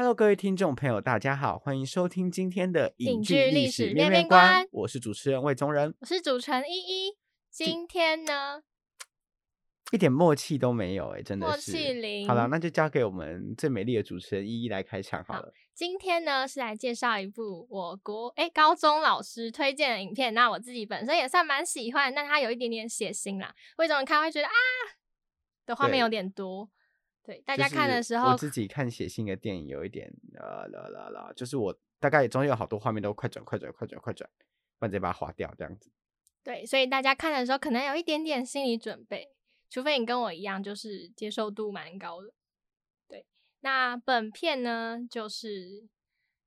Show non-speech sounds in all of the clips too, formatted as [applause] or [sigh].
Hello，各位听众朋友，大家好，欢迎收听今天的影剧剧历史面史面面观观，我是主持人魏宗仁，我是主持人依依。今天呢，一点默契都没有哎、真的默是。契零。好了，那就交给我们最美丽的主持人依依来开场好好了。今天呢是来介绍一部我国哎高中老师推荐的影片，那我自己本身也算蛮喜欢，但它有一点点血腥啦，为什么看会觉得啊的画面有点多？对，大家看的时候我自己看写信的电影有一点呃啦啦啦，就是我大概中间有好多画面都快转快转快转快转，不然直接把它划掉这样子。对，所以大家看的时候可能有一点点心理准备，除非你跟我一样，就是接受度蛮高的。对，那本片呢，就是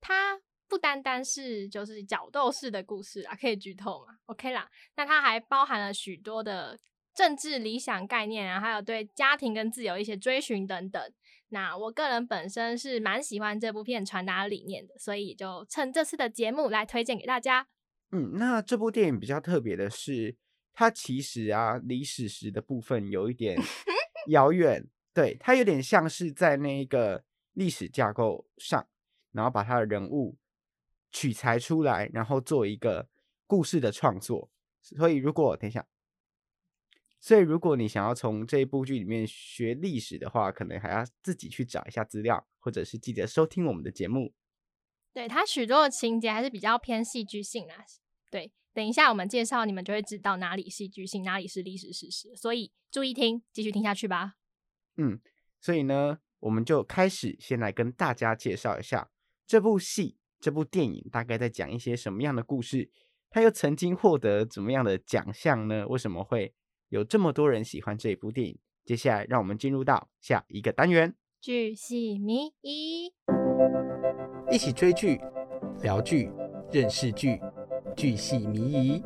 它不单单是就是角斗士的故事啊，可以剧透嘛？OK 啦，那它还包含了许多的政治理想概念啊，还有对家庭跟自由一些追寻等等。那我个人本身是蛮喜欢这部片传达的理念的，所以就趁这次的节目来推荐给大家。嗯，那这部电影比较特别的是，它其实啊离史实的部分有一点 [laughs] 遥远，对，它有点像是在那个历史架构上，然后把它的人物取材出来，然后做一个故事的创作。所以如果等一下，所以如果你想要从这一部剧里面学历史的话，可能还要自己去找一下资料，或者是记得收听我们的节目。对它许多的情节还是比较偏戏剧性啦。对，等一下我们介绍，你们就会知道哪里戏剧性，哪里是历史事实。所以注意听，继续听下去吧。嗯，所以呢，我们就开始先来跟大家介绍一下这部戏、这部电影大概在讲一些什么样的故事，它又曾经获得怎么样的奖项呢？为什么会有这么多人喜欢这一部电影？接下来，让我们进入到下一个单元，巨细迷疑，一起追剧、聊剧、认识剧，剧系迷疑。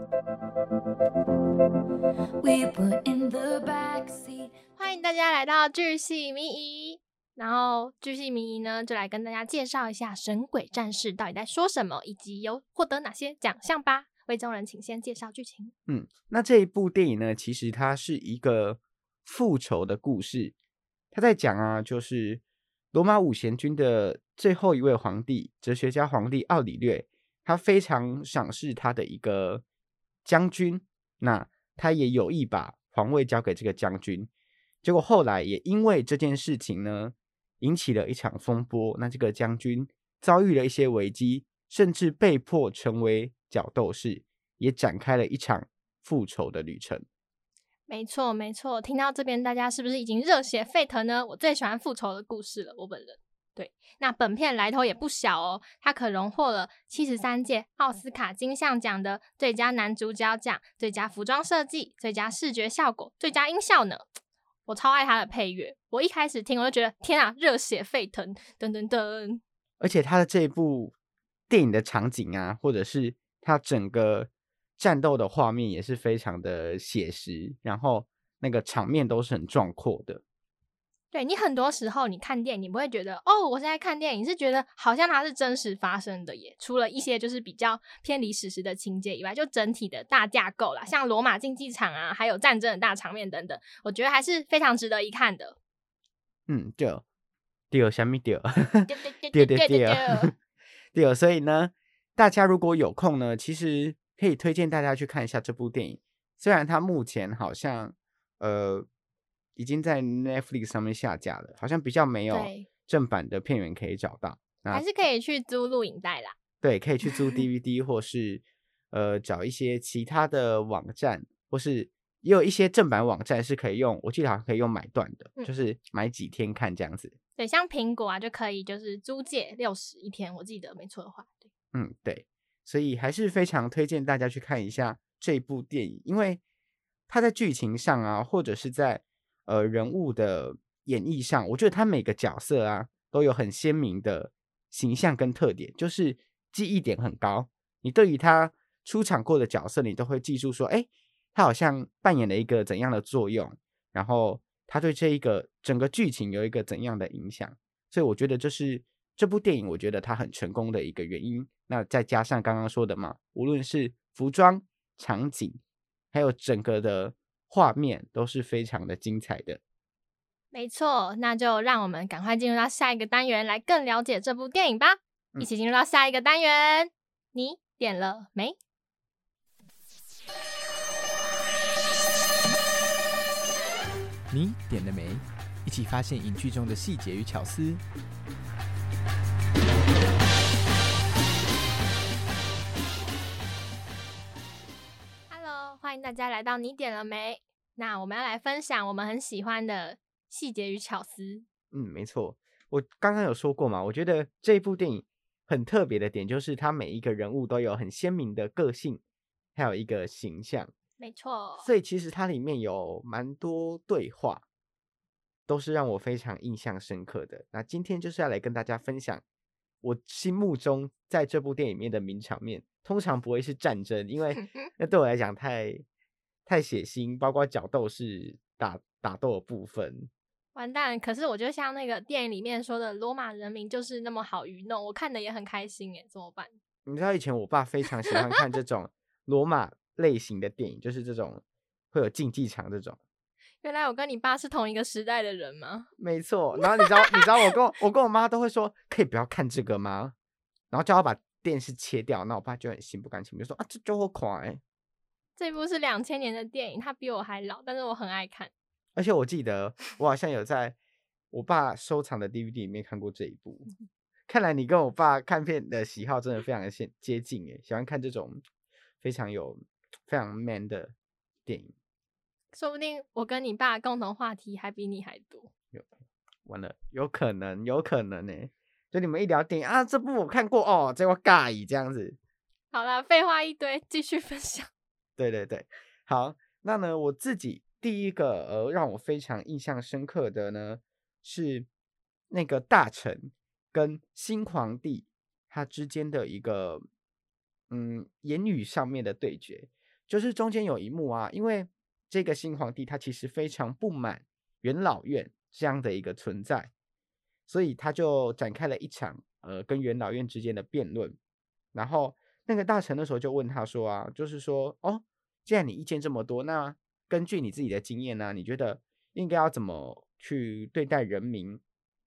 We were in the backseat. 欢迎大家来到巨细迷疑。然后巨细迷疑呢，就来跟大家介绍一下《神鬼战士》到底在说什么，以及有获得哪些奖项吧。魏中人，请先介绍剧情。嗯，那这一部电影呢，其实它是一个复仇的故事。他在讲啊，就是罗马五贤君的最后一位皇帝，哲学家皇帝奥里略，他非常赏识他的一个将军，那他也有意把皇位交给这个将军。结果后来也因为这件事情呢，引起了一场风波。那这个将军遭遇了一些危机，甚至被迫成为角斗士，也展开了一场复仇的旅程。没错，没错。听到这边，大家是不是已经热血沸腾呢？我最喜欢复仇的故事了，我本人。对，那本片来头也不小哦，它可荣获了七十三届奥斯卡金像奖的最佳男主角奖、最佳服装设计、最佳视觉效果、最佳音效呢。我超爱它的配乐，我一开始听我就觉得天啊，热血沸腾，噔噔噔。而且它的这一部电影的场景啊，或者是他整个战斗的画面也是非常的写实，然后那个场面都是很壮阔的。对你很多时候你看电影，你不会觉得哦，我现在看电影是觉得好像它是真实发生的耶。除了一些就是比较偏离史实的情节以外，就整体的大架构啦，像罗马竞技场啊，还有战争的大场面等等，我觉得还是非常值得一看的。嗯，对，对，下面对，对对对对，对，所以呢，大家如果有空呢，其实可以推荐大家去看一下这部电影。虽然它目前好像呃已经在 Netflix 上面下架了，好像比较没有正版的片源可以找到。那还是可以去租录影带啦。对，可以去租 [laughs] DVD 或是呃找一些其他的网站，或是也有一些正版网站是可以用，我记得好像可以用买断的，嗯就是买几天看这样子。对，像苹果啊就可以就是租借六十一天，我记得没错的话，对，嗯，对，所以还是非常推荐大家去看一下这部电影，因为它在剧情上啊，或者是在呃人物的演绎上，我觉得它每个角色啊都有很鲜明的形象跟特点，就是记忆点很高。你对于他出场过的角色，你都会记住说，哎，他好像扮演了一个怎样的作用，然后他对这一个整个剧情有一个怎样的影响。所以我觉得这是这部电影，我觉得它很成功的一个原因。那再加上刚刚说的嘛，无论是服装、场景，还有整个的画面，都是非常的精彩的。没错，那就让我们赶快进入到下一个单元，来更了解这部电影吧。嗯一起进入到下一个单元，你点了没？你点了没？一起发现影剧中的细节与巧思。大家来到你点了没？那我们要来分享我们很喜欢的细节与巧思。嗯，没错，我刚刚有说过嘛，我觉得这部电影很特别的点，就是它每一个人物都有很鲜明的个性，还有一个形象。没错，所以其实它里面有蛮多对话，都是让我非常印象深刻的。那今天就是要来跟大家分享我心目中在这部电影里面的名场面，通常不会是战争，因为 [laughs] 那对我来讲太太血腥，包括角斗士打打斗的部分。完蛋！可是我觉得像那个电影里面说的，罗马人民就是那么好愚弄，我看的也很开心诶，怎么办？你知道以前我爸非常喜欢看这种 [laughs] 罗马类型的电影，就是这种会有竞技场这种。原来我跟你爸是同一个时代的人吗？[laughs] 没错，然后你知道，你知道我跟我我跟我妈都会说，可以不要看这个吗？然后叫我把电视切掉，那我爸就很心不甘情不愿说啊，这就我看欸这部是两千年的电影，它比我还老，但是我很爱看。而且我记得我好像有在我爸收藏的 DVD 里面看过这一部。看来你跟我爸看片的喜好真的非常的接接近诶，喜欢看这种非常有非常 man 的电影。说不定我跟你爸共同话题还比你还多。有完了，有可能，有可能呢、就你们一聊电影啊，这部我看过哦，这我尬意这样子。好了，废话一堆，继续分享。对对对，好，那呢，我自己第一个呃让我非常印象深刻的呢是那个大臣跟新皇帝他之间的一个嗯言语上面的对决，就是中间有一幕啊，因为这个新皇帝他其实非常不满元老院这样的一个存在，所以他就展开了一场呃跟元老院之间的辩论，然后那个大臣的时候就问他说啊，就是说哦，既然你意见这么多，那根据你自己的经验呢、你觉得应该要怎么去对待人民？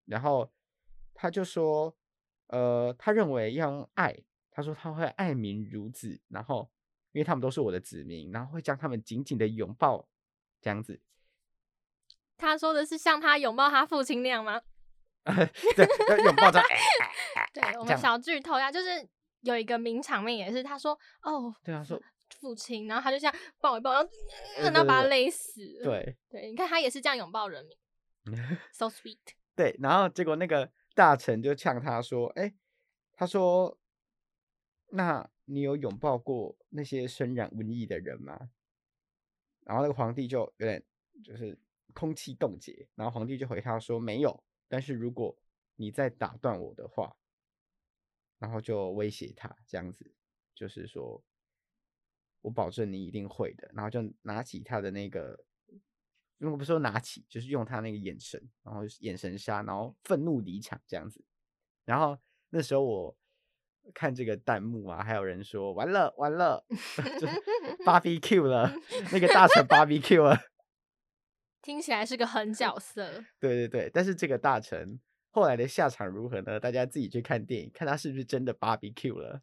然后他就说，呃，他认为要用爱，他说他会爱民如子，然后因为他们都是我的子民，然后会将他们紧紧的拥抱，这样子。他说的是像他拥抱他父亲那样吗？[laughs] 对，要拥抱着。[laughs] 对我们小剧透一下，就是有一个名场面也是，他说哦，对啊，说父亲，然后他就这样抱一抱，然后呃然后把他对对勒死了。对对，你看他也是这样拥抱人民，[laughs] so sweet。对，然后结果那个大臣就呛他说：“哎，他说，那你有拥抱过那些身染瘟疫的人吗？”然后那个皇帝就有点就是空气冻结，然后皇帝就回他说：“没有，但是如果你再打断我的话，然后就威胁他这样子，就是说我保证你一定会的。”然后就拿起他的那个。如果不是说拿起，就是用他那个眼神，然后眼神杀，然后愤怒离场这样子。然后那时候我看这个弹幕啊，还有人说完了完了，[laughs] 就是 [laughs] barbecue 了，那个大臣 barbecue 了。听起来是个狠角色。[laughs] 对对对，但是这个大臣后来的下场如何呢？大家自己去看电影，看他是不是真的 barbecue 了。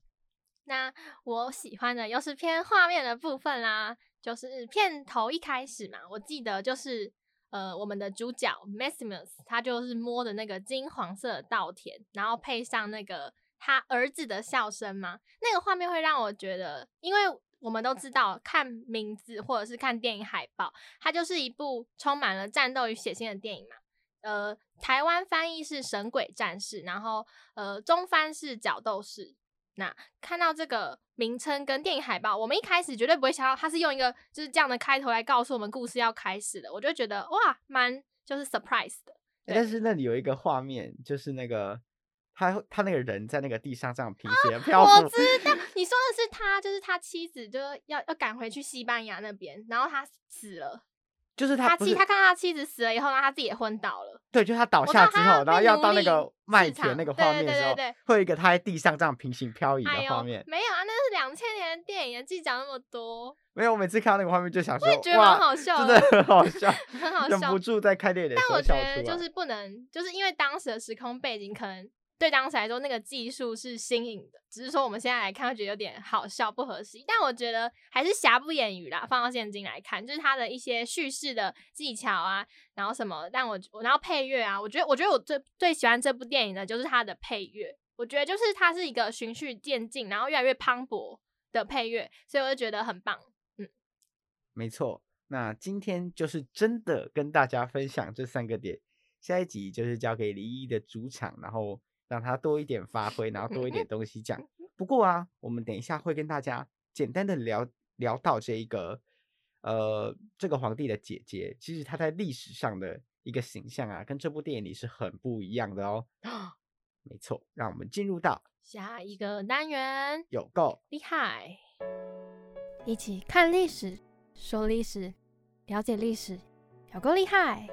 那我喜欢的又是偏画面的部分啦，就是片头一开始嘛，我记得就是呃，我们的主角 Maximus 他就是摸的那个金黄色的稻田，然后配上那个他儿子的笑声嘛，那个画面会让我觉得，因为我们都知道看名字或者是看电影海报，它就是一部充满了战斗与血腥的电影嘛。呃，台湾翻译是《神鬼战士》，然后呃，中翻是《角斗士》。那看到这个名称跟电影海报，我们一开始绝对不会想到它是用一个就是这样的开头来告诉我们故事要开始的，我就觉得哇，蛮就是 surprise 的。但是那里有一个画面，就是那个他他那个人在那个地上这样平行地漂浮，我知道你说的是他，就是他妻子，就是要要赶回去西班牙那边，然后他死了。就是他妻他他看到他妻子死了以后，然后他自己也昏倒了。对，就是他倒下之后，然后要到那个麦田那个画面的时候对对对，会有一个他在地上这样平行漂移的画面。没有啊，那是两千年的电影，自己讲那么多，没有，我每次看到那个画面就想说，觉得蛮哇，好笑真的很好笑，[laughs] 很好笑忍不。住在开电影的时但我觉候笑出来。得就是不能，就是因为当时的时空背景可能对当时来说那个技术是新颖的，只是说我们现在来看会觉得有点好笑不合时宜。但我觉得还是瑕不掩瑜啦，放到现今来看，就是它的一些叙事的技巧啊，然后什么，但我我然后配乐啊，我觉得我觉得我最最喜欢这部电影的就是它的配乐，我觉得就是它是一个循序渐进，然后越来越磅礴的配乐，所以我就觉得很棒。嗯没错，那今天就是真的跟大家分享这三个点，下一集就是交给李一的主场，然后让他多一点发挥，然后多一点 [laughs] 东西讲。不过啊，我们等一下会跟大家简单的聊聊到这一个呃这个皇帝的姐姐，其实她在历史上的一个形象啊，跟这部电影里是很不一样的哦。[gasps] 没错，让我们进入到下一个单元，有够厉害！一起看历史，说历史，了解历史，有够厉害！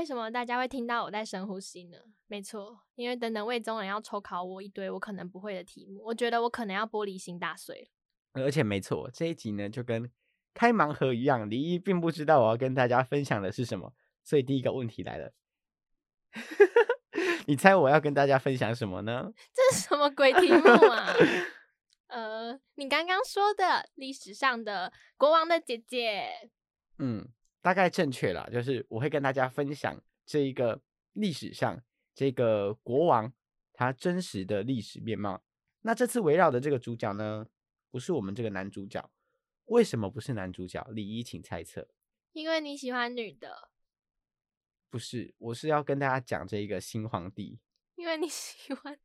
为什么大家会听到我在深呼吸呢？没错，因为等等魏宗仁要抽考我一堆我可能不会的题目，我觉得我可能要玻璃心大碎了。而且没错，这一集呢就跟开盲盒一样，李一并不知道我要跟大家分享的是什么，所以第一个问题来了，[laughs] 你猜我要跟大家分享什么呢？这是什么鬼题目啊？[laughs] 呃，你刚刚说的历史上的国王的姐姐，嗯，大概正确了，就是我会跟大家分享这一个历史上这个国王他真实的历史面貌。那这次围绕的这个主角呢，不是我们这个男主角，为什么不是男主角？李一，请猜测。因为你喜欢女的，不是，我是要跟大家讲这一个新皇帝。因为你 [laughs] 喜欢。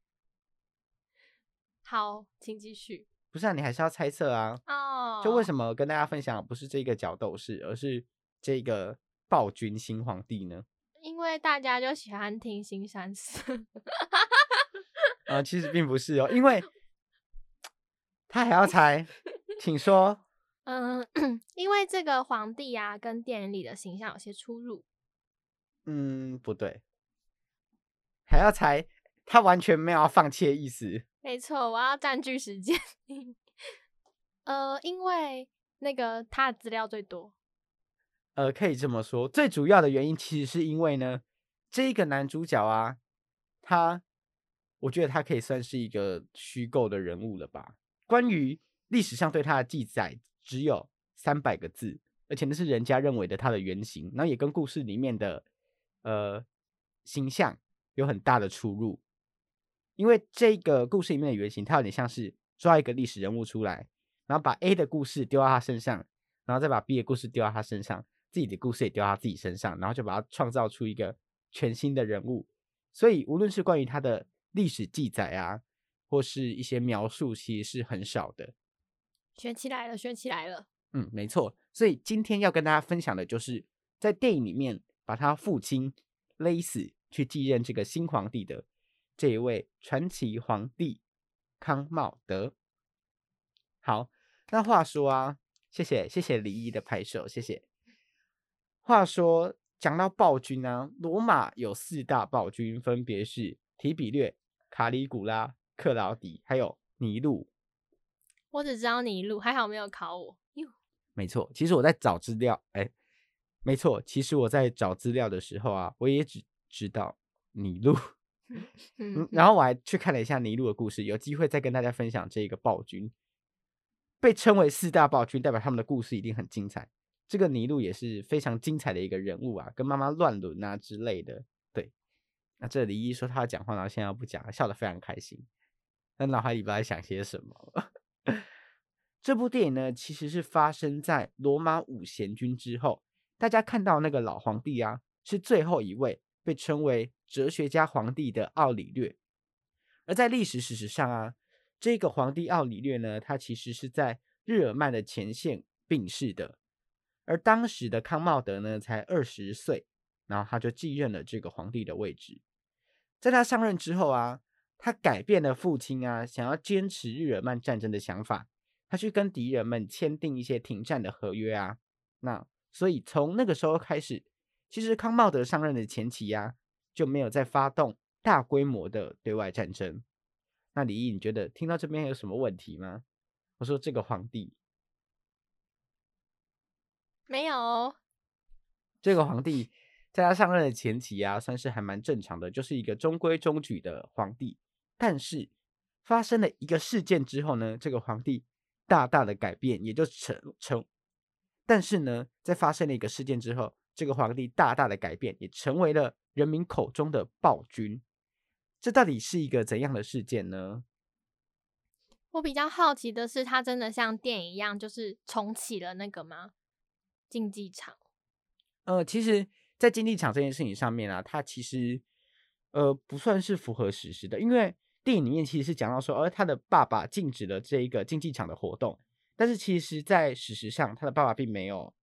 好，请继续。不是啊，你还是要猜测啊。哦，就为什么跟大家分享不是这个角斗士，而是这个暴君新皇帝呢？因为大家就喜欢听新山寺。呃，其实并不是哦，因为 [laughs] 他还要猜，请说。嗯，因为这个皇帝啊，跟电影里的形象有些出入。嗯，不对，还要猜，他完全没有要放弃的意思。没错，我要占据时间。[laughs] 呃，因为那个他的资料最多。呃，可以这么说，最主要的原因其实是因为呢，这个男主角啊，他，我觉得他可以算是一个虚构的人物了吧。关于历史上对他的记载只有三百个字，而且那是人家认为的他的原型，然后也跟故事里面的呃形象有很大的出入。因为这个故事里面的原型，它有点像是抓一个历史人物出来，然后把 A 的故事丢到他身上，然后再把 B 的故事丢到他身上，自己的故事也丢到他自己身上，然后就把他创造出一个全新的人物。所以无论是关于他的历史记载啊，或是一些描述，其实是很少的。选起来了，选起来了。嗯，没错。所以今天要跟大家分享的就是在电影里面把他父亲勒死，去继任这个新皇帝的这一位传奇皇帝康茂德。好，那话说啊，谢谢谢谢李毅的拍手，谢谢。话说讲到暴君啊，罗马有四大暴君，分别是提比略、卡里古拉、克劳迪，还有尼禄。我只知道你一路，还好没有考我。哟，没错，其实我在找资料，哎，没错，其实我在找资料的时候啊，我也只知道尼禄，[laughs] 嗯嗯，，然后我还去看了一下尼禄的故事，有机会再跟大家分享这个暴君。被称为四大暴君，代表他们的故事一定很精彩。这个尼禄也是非常精彩的一个人物啊，跟妈妈乱伦啊之类的。对，那这李一说他要讲话，然后现在不讲，笑得非常开心。那脑海里不知道在想些什么。[laughs] 这部电影呢，其实是发生在罗马五贤君之后。大家看到那个老皇帝啊，是最后一位被称为哲学家皇帝的奥里略。而在历史史实上啊，这个皇帝奥里略呢，他其实是在日耳曼的前线病逝的。而当时的康茂德呢，才二十岁，然后他就继任了这个皇帝的位置。在他上任之后啊，他改变了父亲啊想要坚持日耳曼战争的想法，他去跟敌人们签订一些停战的合约啊。那所以从那个时候开始，其实康茂德上任的前期呀、就没有再发动大规模的对外战争。那李毅，你觉得听到这边有什么问题吗？我说这个皇帝，没有，这个皇帝在他上任的前期啊，算是还蛮正常的，就是一个中规中矩的皇帝。但是发生了一个事件之后呢，这个皇帝大大的改变，也就成成。但是呢，在发生了一个事件之后，这个皇帝大大的改变，也成为了人民口中的暴君。这到底是一个怎样的事件呢？我比较好奇的是，他真的像电影一样，就是重启了那个吗？竞技场？呃，其实，在竞技场这件事情上面啊，它其实呃不算是符合史实的，因为电影里面其实是讲到说，而他的爸爸禁止了这一个竞技场的活动，但是其实，在史实上，他的爸爸并没有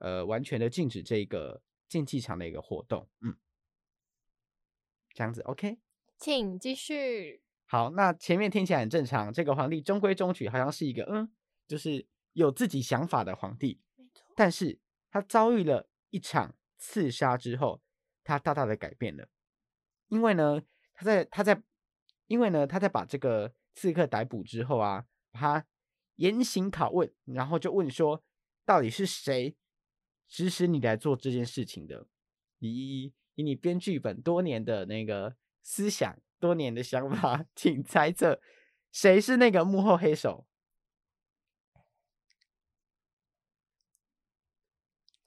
呃完全的禁止这个竞技场的一个活动。嗯，这样子，OK。请继续。好，那前面听起来很正常，这个皇帝中规中矩，好像是一个嗯，就是有自己想法的皇帝。但是他遭遇了一场刺杀之后，他大大的改变了，因为呢，他在他在，因为呢，他在把这个刺客逮捕之后啊，他严刑拷问，然后就问说，到底是谁指使你来做这件事情的？以以你编剧本多年的那个思想，多年的想法，[laughs] 请猜测谁是那个幕后黑手？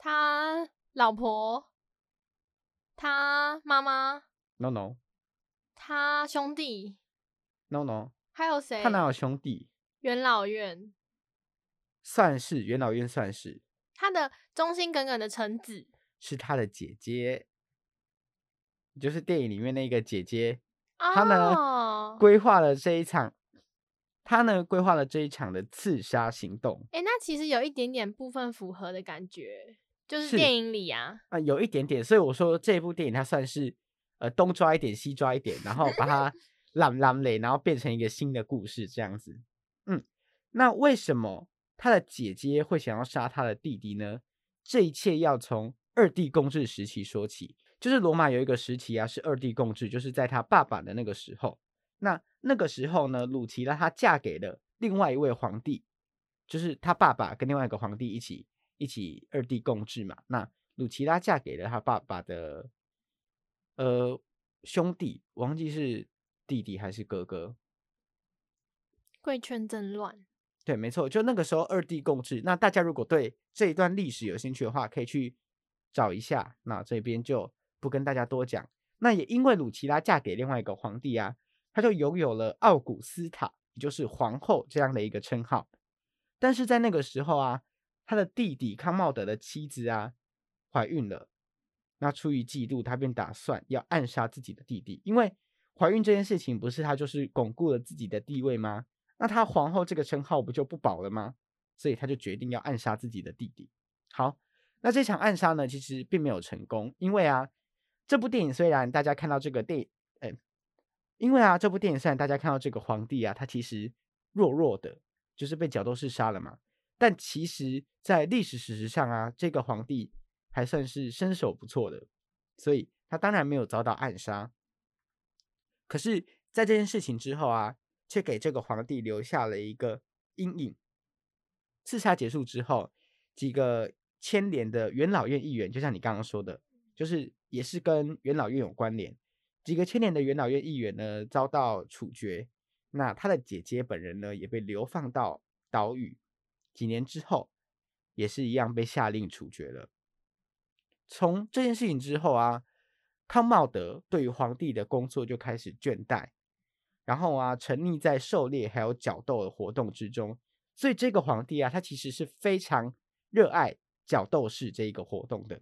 他老婆，他妈妈，No no 他兄弟，no no，还有谁？他哪有兄弟？元老院，算是元老院，算是他的忠心耿耿的臣子。是他的姐姐，就是电影里面那个姐姐，她呢哦，规划了这一场，她呢规划了这一场的刺杀行动哎、那其实有一点点部分符合的感觉，就是是电影里啊，啊、有一点点，所以我说这部电影它算是呃东抓一点西抓一点，然后把它烂烂嘞，然后变成一个新的故事这样子。嗯，那为什么他的姐姐会想要杀他的弟弟呢？这一切要从二帝共治时期说起。就是罗马有一个时期啊，是二帝共治，就是在他爸爸的那个时候。那那个时候呢，鲁奇拉她嫁给了另外一位皇帝，就是他爸爸跟另外一个皇帝一起一起二帝共治嘛。那鲁奇拉嫁给了他爸爸的呃兄弟，我忘记是弟弟还是哥哥。贵圈真乱。对，没错，就那个时候二帝共治。那大家如果对这一段历史有兴趣的话，可以去找一下。那这边就不跟大家多讲。那也因为鲁奇拉嫁给另外一个皇帝啊，他就拥有了奥古斯塔，也就是皇后这样的一个称号。但是在那个时候啊，他的弟弟康茂德的妻子啊怀孕了，那出于嫉妒，他便打算要暗杀自己的弟弟，因为怀孕这件事情不是他就是巩固了自己的地位吗？那他皇后这个称号不就不保了吗？所以他就决定要暗杀自己的弟弟。好，那这场暗杀呢，其实并没有成功，因为啊，这部电影虽然大家看到这个电，哎，因为啊，这部电影虽然大家看到这个皇帝啊，他其实弱弱的，就是被角斗士杀了嘛，但其实在历史史实上啊，这个皇帝还算是身手不错的，所以他当然没有遭到暗杀。可是，在这件事情之后啊，却给这个皇帝留下了一个阴影。刺杀结束之后，几个牵连的元老院议员，就像你刚刚说的，就是也是跟元老院有关联。几个牵连的元老院议员呢遭到处决，那他的姐姐本人呢也被流放到岛屿，几年之后也是一样被下令处决了。从这件事情之后啊，康茂德对于皇帝的工作就开始倦怠，然后啊沉溺在狩猎还有角斗的活动之中，所以这个皇帝啊，他其实是非常热爱角斗士这一个活动的，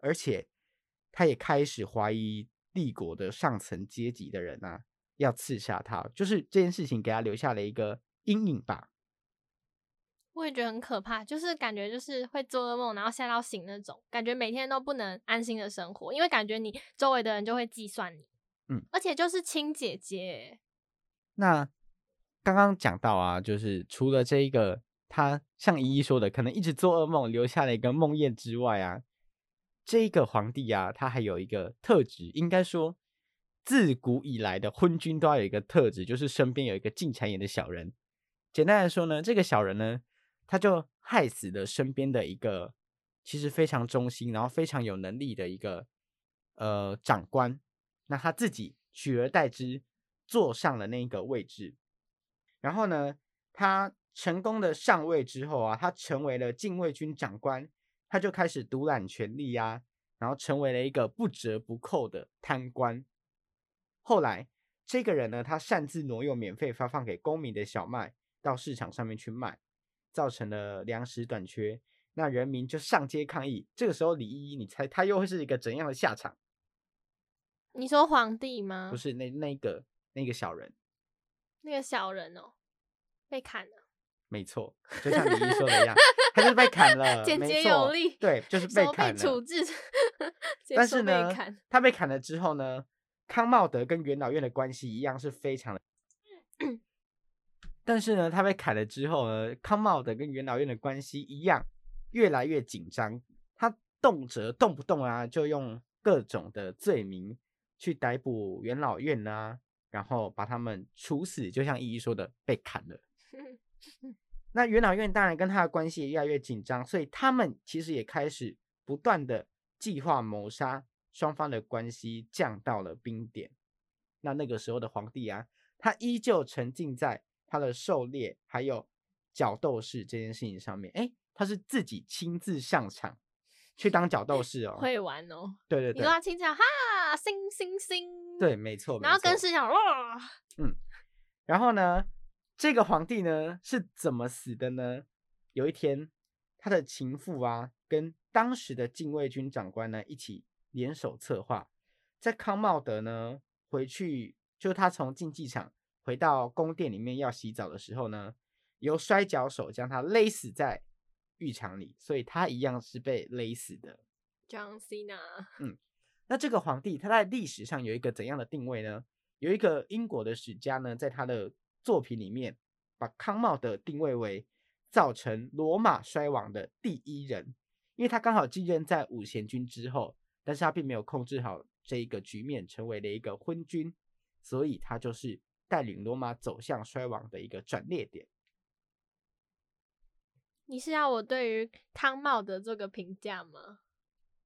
而且他也开始怀疑帝国的上层阶级的人啊要刺杀他，就是这件事情给他留下了一个阴影吧。我也觉得很可怕，就是感觉就是会做噩梦，然后吓到醒那种，感觉每天都不能安心的生活，因为感觉你周围的人就会计算你，嗯，而且就是亲姐姐，那刚刚讲到啊，就是除了这一个他像依依说的，可能一直做噩梦，留下了一个梦魇之外啊，这一个皇帝啊，他还有一个特质，应该说自古以来的昏君都要有一个特质，就是身边有一个进谗言的小人。简单来说呢，这个小人呢，他就害死了身边的一个其实非常忠心，然后非常有能力的一个呃长官。那他自己取而代之，坐上了那个位置。然后呢，他成功的上位之后啊，他成为了禁卫军长官，他就开始独揽权力呀、然后成为了一个不折不扣的贪官。后来，这个人呢，他擅自挪用免费发放给公民的小麦到市场上面去卖，造成了粮食短缺。那人民就上街抗议。这个时候，李依依，你猜他又会是一个怎样的下场？你说皇帝吗？不是那那个那个小人，那个小人哦，被砍了，没错，就像李依说的一样，他就是被砍了，简洁有力，对，就是被手砍了。处置，[laughs] 但是呢，他被砍了之后呢，康茂德跟元老院的关系一样是非常的。[clears throat] 但是呢，他被砍了之后呢，康茂德跟元老院的关系一样越来越紧张。他动辄动不动啊，就用各种的罪名去逮捕元老院啊，然后把他们处死，就像依依说的，被砍了。[laughs] 那元老院当然跟他的关系也越来越紧张，所以他们其实也开始不断的计划谋杀，双方的关系降到了冰点。那那个时候的皇帝啊，他依旧沉浸在他的狩猎还有角斗士这件事情上面。诶，他是自己亲自上场去当角斗士哦。会玩哦。对对对你说，他亲自哈，星星星，对，，没错。然后跟师长哇，然后呢，这个皇帝呢是怎么死的呢？有一天，他的情妇啊，跟当时的禁卫军长官呢一起联手策划，在康茂德呢回去，就是他从竞技场回到宫殿里面要洗澡的时候呢，由摔跤手将他勒死在浴场里，所以他一样是被勒死的。John Cena，那这个皇帝他在历史上有一个怎样的定位呢？有一个英国的史家呢，在他的作品里面把康茂德定位为造成罗马衰亡的第一人，因为他刚好继任在五贤君之后，但是他并没有控制好这一个局面，成为了一个昏君，所以他就是带领罗马走向衰亡的一个转捩点。你是要我对于康茂德做个评价吗？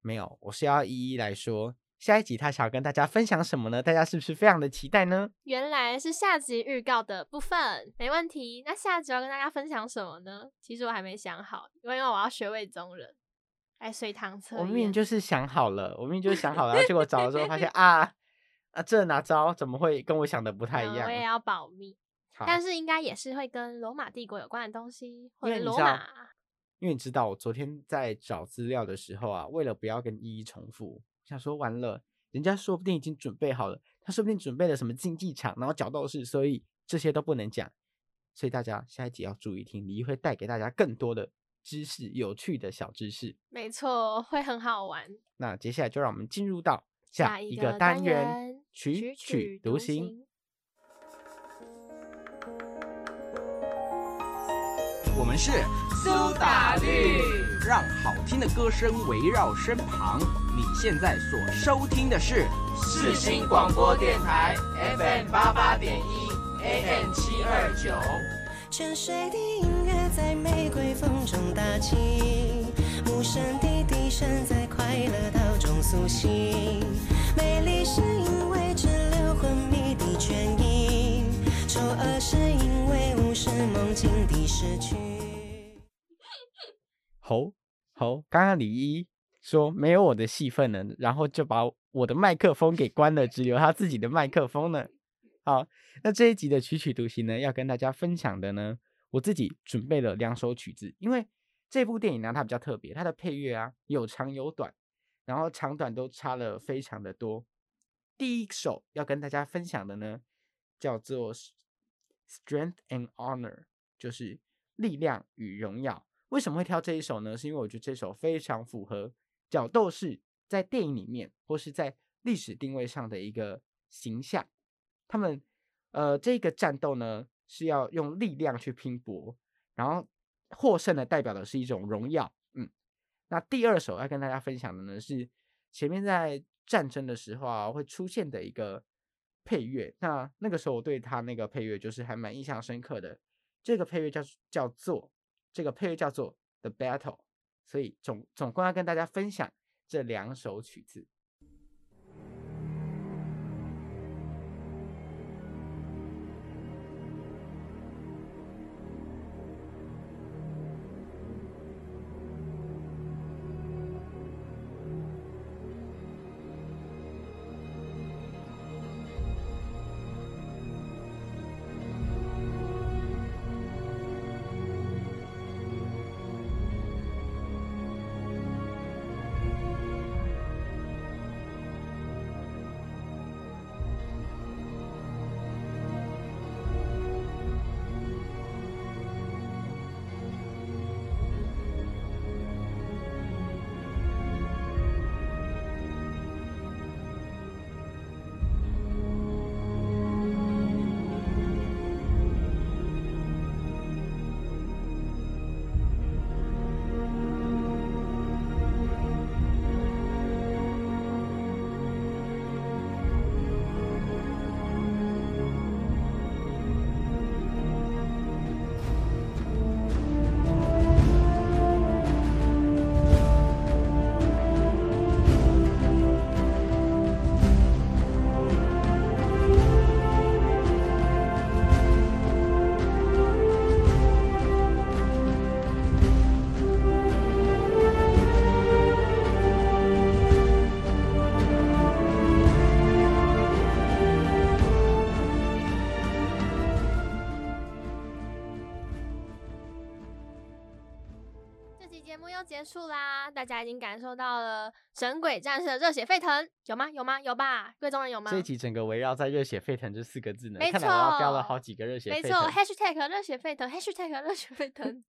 没有，我是要一一来说，下一集他想要跟大家分享什么呢？大家是不是非常的期待呢？原来是下集预告的部分，没问题。那下集要跟大家分享什么呢？其实我还没想好，因为我要学魏宗人，来随堂测我明明。就是想好了，我明明就是想好了，然后结果找的时候发现 [laughs] 啊啊，这哪招？怎么会跟我想的不太一样嗯我？也要保密，但是应该也是会跟罗马帝国有关的东西，或者罗因为你知道马。因为你知道，我昨天在找资料的时候啊，为了不要跟一一重复，想说完了，人家说不定已经准备好了，他说不定准备了什么竞技场，然后角斗士，所以这些都不能讲。所以大家下一集要注意听，李一会带给大家更多的知识，有趣的小知识。没错，会很好玩。那接下来就让我们进入到下一一个单单元——曲曲曲读心。心。我们是苏打绿，让好听的歌声围绕身旁。你现在所收听的是世新广播电台 FM 八八点一 AM 七二九。沉睡的音乐在玫瑰风中打起，无声的笛声在快乐岛中苏醒。美丽是因为只留昏迷的倦意，丑恶是因为无视梦境的失去。吼吼，刚刚李一说没有我的戏份呢，然后就把我的麦克风给关了，只留他自己的麦克风呢。好，那这一集的曲曲独行呢，要跟大家分享的呢，我自己准备了两首曲子，因为这部电影呢，它比较特别，它的配乐啊有长有短，然后长短都差了非常的多。第一首要跟大家分享的呢，叫做《Strength and Honor》，就是力量与荣耀。为什么会挑这一首呢？是因为我觉得这首非常符合角斗士在电影里面或是在历史定位上的一个形象。他们呃这个战斗呢是要用力量去拼搏，然后获胜的代表的是一种荣耀。那第二首要跟大家分享的呢是前面在战争的时候啊会出现的一个配乐。那那个时候我对他那个配乐就是还蛮印象深刻的。这个配乐叫叫做这个配乐叫做 The Battle，所以总总共要跟大家分享这两首曲子。结束啦，大家已经感受到了《神鬼战士》的热血沸腾，有吗？有吗？有吧？贵州人有吗？这一集整个围绕在“热血沸腾”这四个字呢，没看来我要标了好几个热血沸腾没错。，#hashtag 热血沸腾，#hashtag 热血沸腾。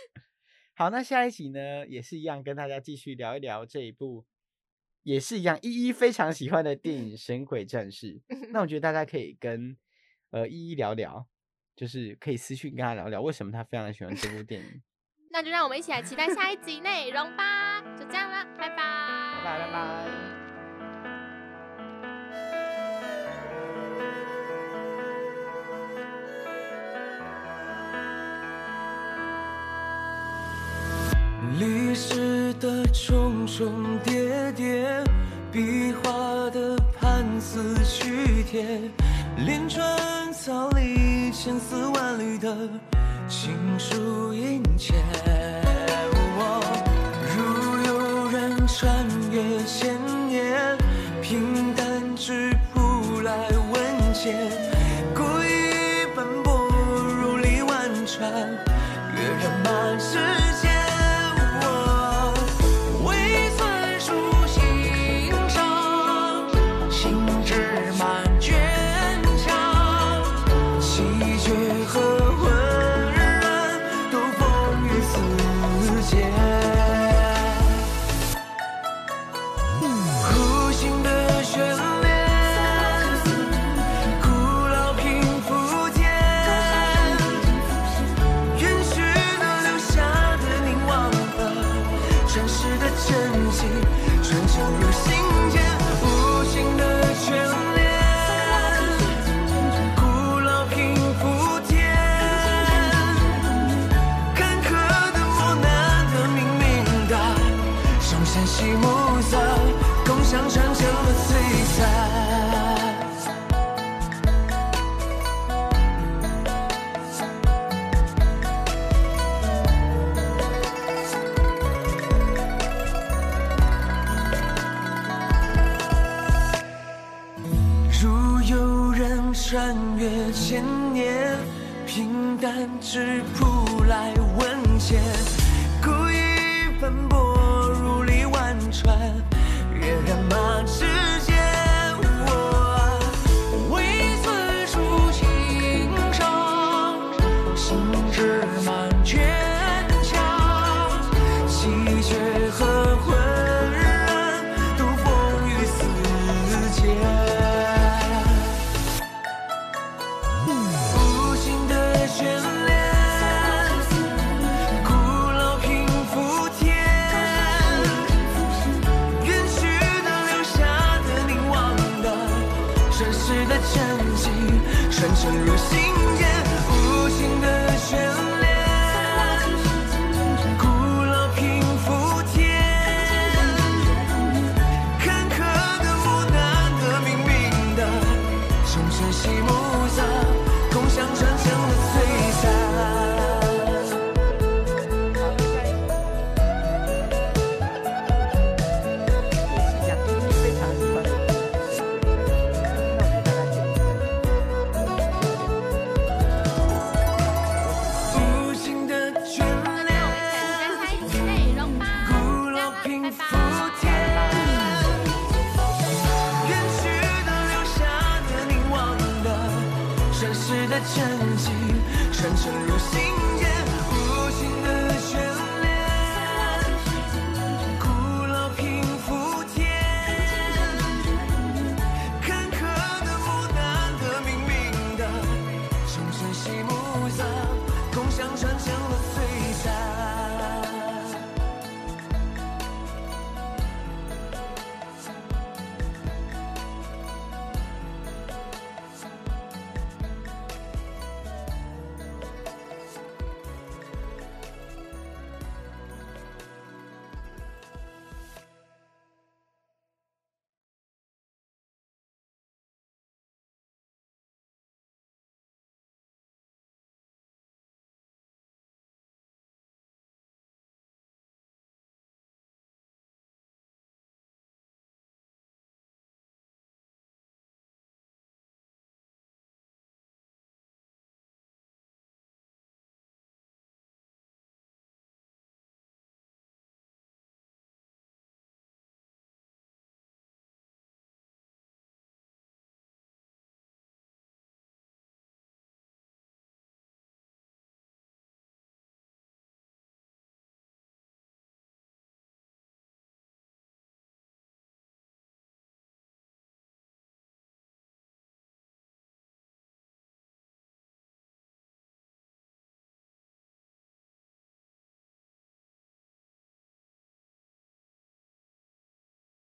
[laughs] 好，那下一集呢，也是一样跟大家继续聊一聊这一部，也是一样依依非常喜欢的电影《神鬼战士》。[laughs] 那我觉得大家可以跟呃依依聊聊，就是可以私讯跟他聊聊为什么他非常喜欢这部电影。那就让我们一起来期待下一集内容吧。就这样了，拜拜，拜拜拜拜。历史的重重叠叠，壁画的判词曲帖，连川草里千丝万缕的情书殷切。如有人穿越千年，平淡之铺来问笺，故意奔波如历万川，跃然满世清淡，扑来温浅，故意奔波如历万川，月亮马之间。